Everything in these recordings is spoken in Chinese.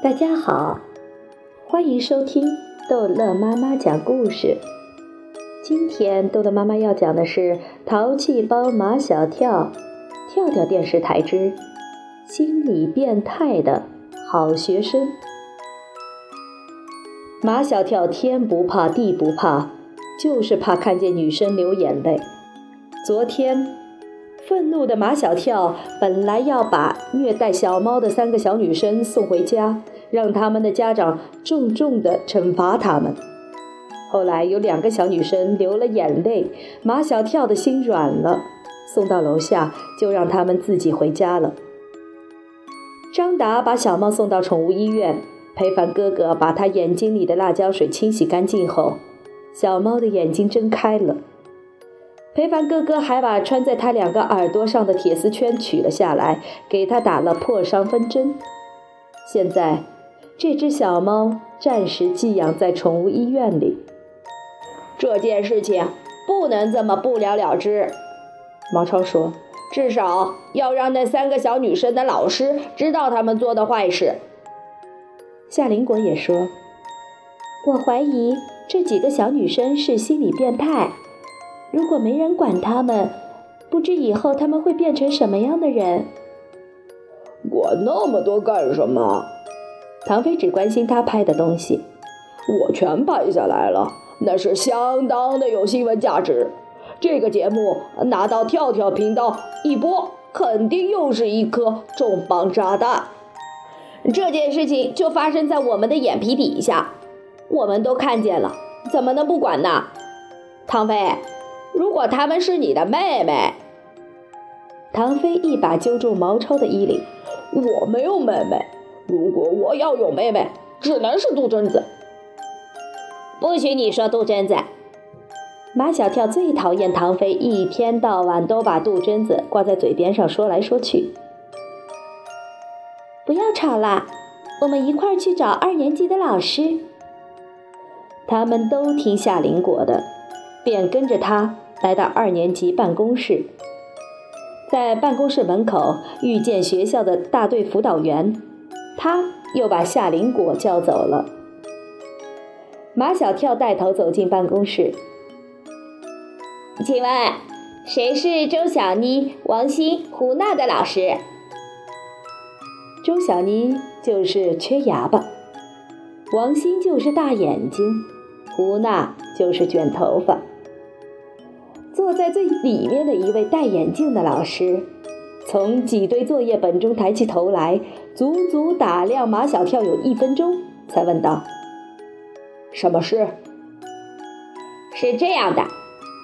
大家好，欢迎收听逗乐妈妈讲故事。今天逗乐妈妈要讲的是《淘气包马小跳》跳跳电视台之心理变态的好学生。马小跳天不怕地不怕，就是怕看见女生流眼泪。昨天，愤怒的马小跳本来要把虐待小猫的三个小女生送回家。让他们的家长重重的惩罚他们。后来有两个小女生流了眼泪，马小跳的心软了，送到楼下就让他们自己回家了。张达把小猫送到宠物医院，裴凡哥哥把他眼睛里的辣椒水清洗干净后，小猫的眼睛睁开了。裴凡哥哥还把穿在他两个耳朵上的铁丝圈取了下来，给他打了破伤风针。现在。这只小猫暂时寄养在宠物医院里。这件事情不能这么不了了之，毛超说：“至少要让那三个小女生的老师知道他们做的坏事。”夏林果也说：“我怀疑这几个小女生是心理变态，如果没人管他们，不知以后他们会变成什么样的人。”管那么多干什么？唐飞只关心他拍的东西，我全拍下来了，那是相当的有新闻价值。这个节目拿到跳跳频道一播，肯定又是一颗重磅炸弹。这件事情就发生在我们的眼皮底下，我们都看见了，怎么能不管呢？唐飞，如果他们是你的妹妹，唐飞一把揪住毛超的衣领，我没有妹妹。如果我要有妹妹，只能是杜真子。不许你说杜真子。马小跳最讨厌唐飞一天到晚都把杜真子挂在嘴边上说来说去。不要吵啦，我们一块儿去找二年级的老师。他们都听夏林果的，便跟着他来到二年级办公室。在办公室门口遇见学校的大队辅导员。他又把夏林果叫走了。马小跳带头走进办公室，请问谁是周小妮、王鑫、胡娜的老师？周小妮就是缺牙吧？王鑫就是大眼睛，胡娜就是卷头发。坐在最里面的一位戴眼镜的老师。从几堆作业本中抬起头来，足足打量马小跳有一分钟，才问道：“什么事？”是这样的，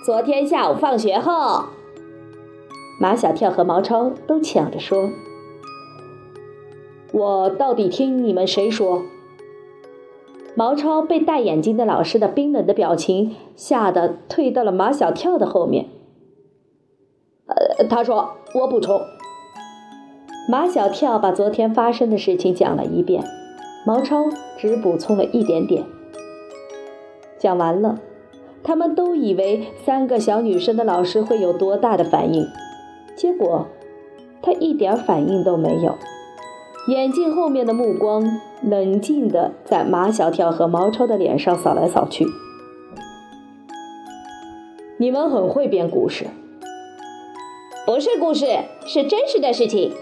昨天下午放学后，马小跳和毛超都抢着说：“我到底听你们谁说？”毛超被戴眼镜的老师的冰冷的表情吓得退到了马小跳的后面。呃，他说：“我补充。”马小跳把昨天发生的事情讲了一遍，毛超只补充了一点点。讲完了，他们都以为三个小女生的老师会有多大的反应，结果他一点反应都没有，眼镜后面的目光冷静地在马小跳和毛超的脸上扫来扫去。你们很会编故事，不是故事，是真实的事情。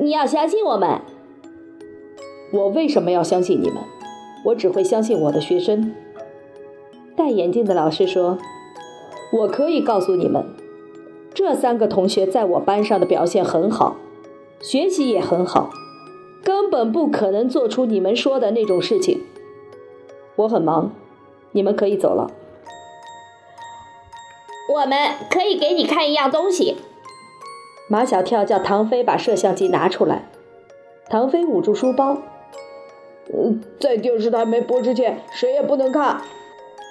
你要相信我们。我为什么要相信你们？我只会相信我的学生。戴眼镜的老师说：“我可以告诉你们，这三个同学在我班上的表现很好，学习也很好，根本不可能做出你们说的那种事情。我很忙，你们可以走了。我们可以给你看一样东西。”马小跳叫唐飞把摄像机拿出来，唐飞捂住书包。嗯，在电视台没播之前，谁也不能看。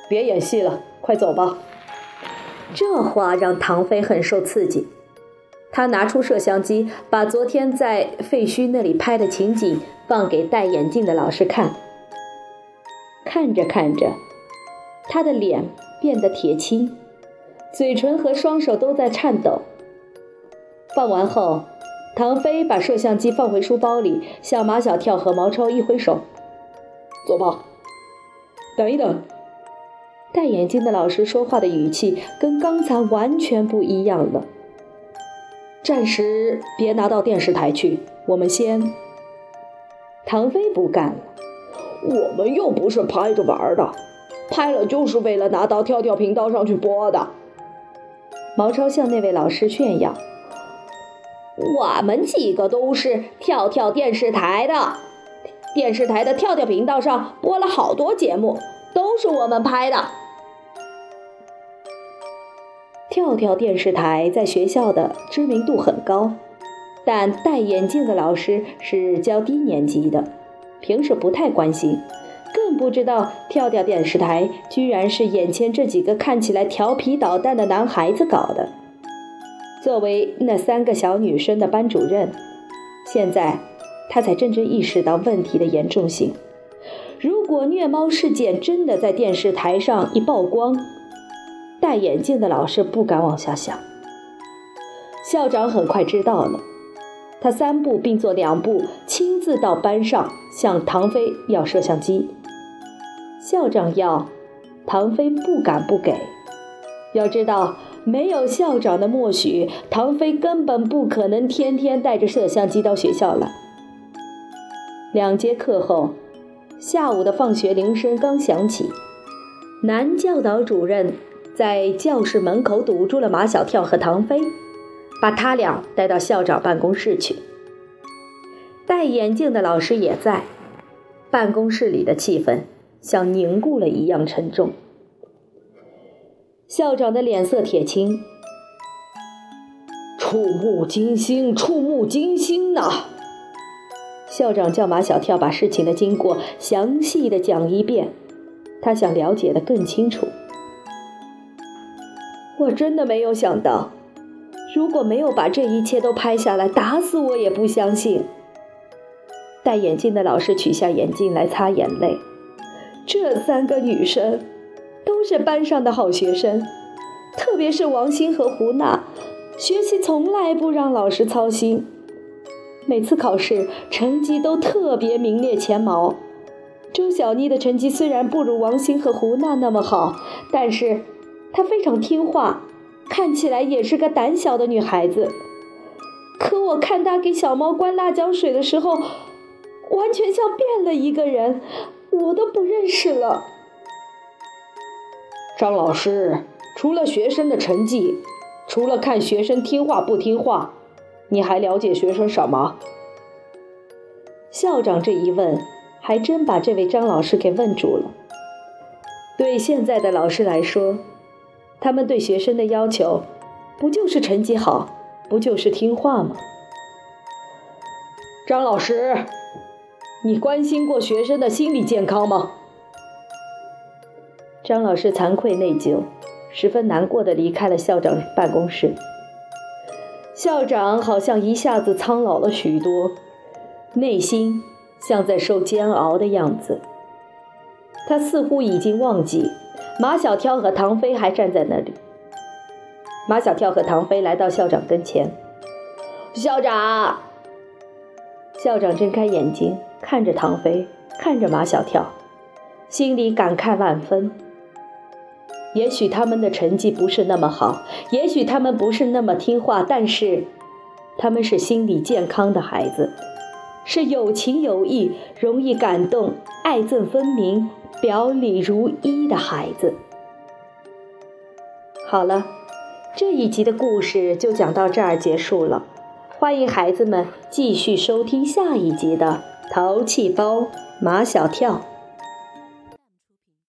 别演戏了，快走吧。这话让唐飞很受刺激，他拿出摄像机，把昨天在废墟那里拍的情景放给戴眼镜的老师看。看着看着，他的脸变得铁青，嘴唇和双手都在颤抖。放完后，唐飞把摄像机放回书包里，向马小跳和毛超一挥手：“走吧。”等一等。戴眼镜的老师说话的语气跟刚才完全不一样了。暂时别拿到电视台去，我们先。唐飞不干了，我们又不是拍着玩的，拍了就是为了拿到跳跳频道上去播的。毛超向那位老师炫耀：“我们几个都是跳跳电视台的，电视台的跳跳频道上播了好多节目，都是我们拍的。”跳跳电视台在学校的知名度很高，但戴眼镜的老师是教低年级的，平时不太关心，更不知道跳跳电视台居然是眼前这几个看起来调皮捣蛋的男孩子搞的。作为那三个小女生的班主任，现在他才真正意识到问题的严重性。如果虐猫事件真的在电视台上一曝光，戴眼镜的老师不敢往下想。校长很快知道了，他三步并作两步，亲自到班上向唐飞要摄像机。校长要，唐飞不敢不给。要知道，没有校长的默许，唐飞根本不可能天天带着摄像机到学校了。两节课后，下午的放学铃声刚响起，男教导主任。在教室门口堵住了马小跳和唐飞，把他俩带到校长办公室去。戴眼镜的老师也在，办公室里的气氛像凝固了一样沉重。校长的脸色铁青，触目惊心，触目惊心呐！校长叫马小跳把事情的经过详细的讲一遍，他想了解的更清楚。我真的没有想到，如果没有把这一切都拍下来，打死我也不相信。戴眼镜的老师取下眼镜来擦眼泪。这三个女生都是班上的好学生，特别是王鑫和胡娜，学习从来不让老师操心，每次考试成绩都特别名列前茅。周小妮的成绩虽然不如王鑫和胡娜那么好，但是。她非常听话，看起来也是个胆小的女孩子。可我看她给小猫灌辣椒水的时候，完全像变了一个人，我都不认识了。张老师，除了学生的成绩，除了看学生听话不听话，你还了解学生什么？校长这一问，还真把这位张老师给问住了。对现在的老师来说，他们对学生的要求，不就是成绩好，不就是听话吗？张老师，你关心过学生的心理健康吗？张老师惭愧内疚，十分难过的离开了校长办公室。校长好像一下子苍老了许多，内心像在受煎熬的样子。他似乎已经忘记。马小跳和唐飞还站在那里。马小跳和唐飞来到校长跟前。校长，校长睁开眼睛，看着唐飞，看着马小跳，心里感慨万分。也许他们的成绩不是那么好，也许他们不是那么听话，但是他们是心理健康的孩子，是有情有义、容易感动、爱憎分明。表里如一的孩子。好了，这一集的故事就讲到这儿结束了。欢迎孩子们继续收听下一集的《淘气包马小跳》。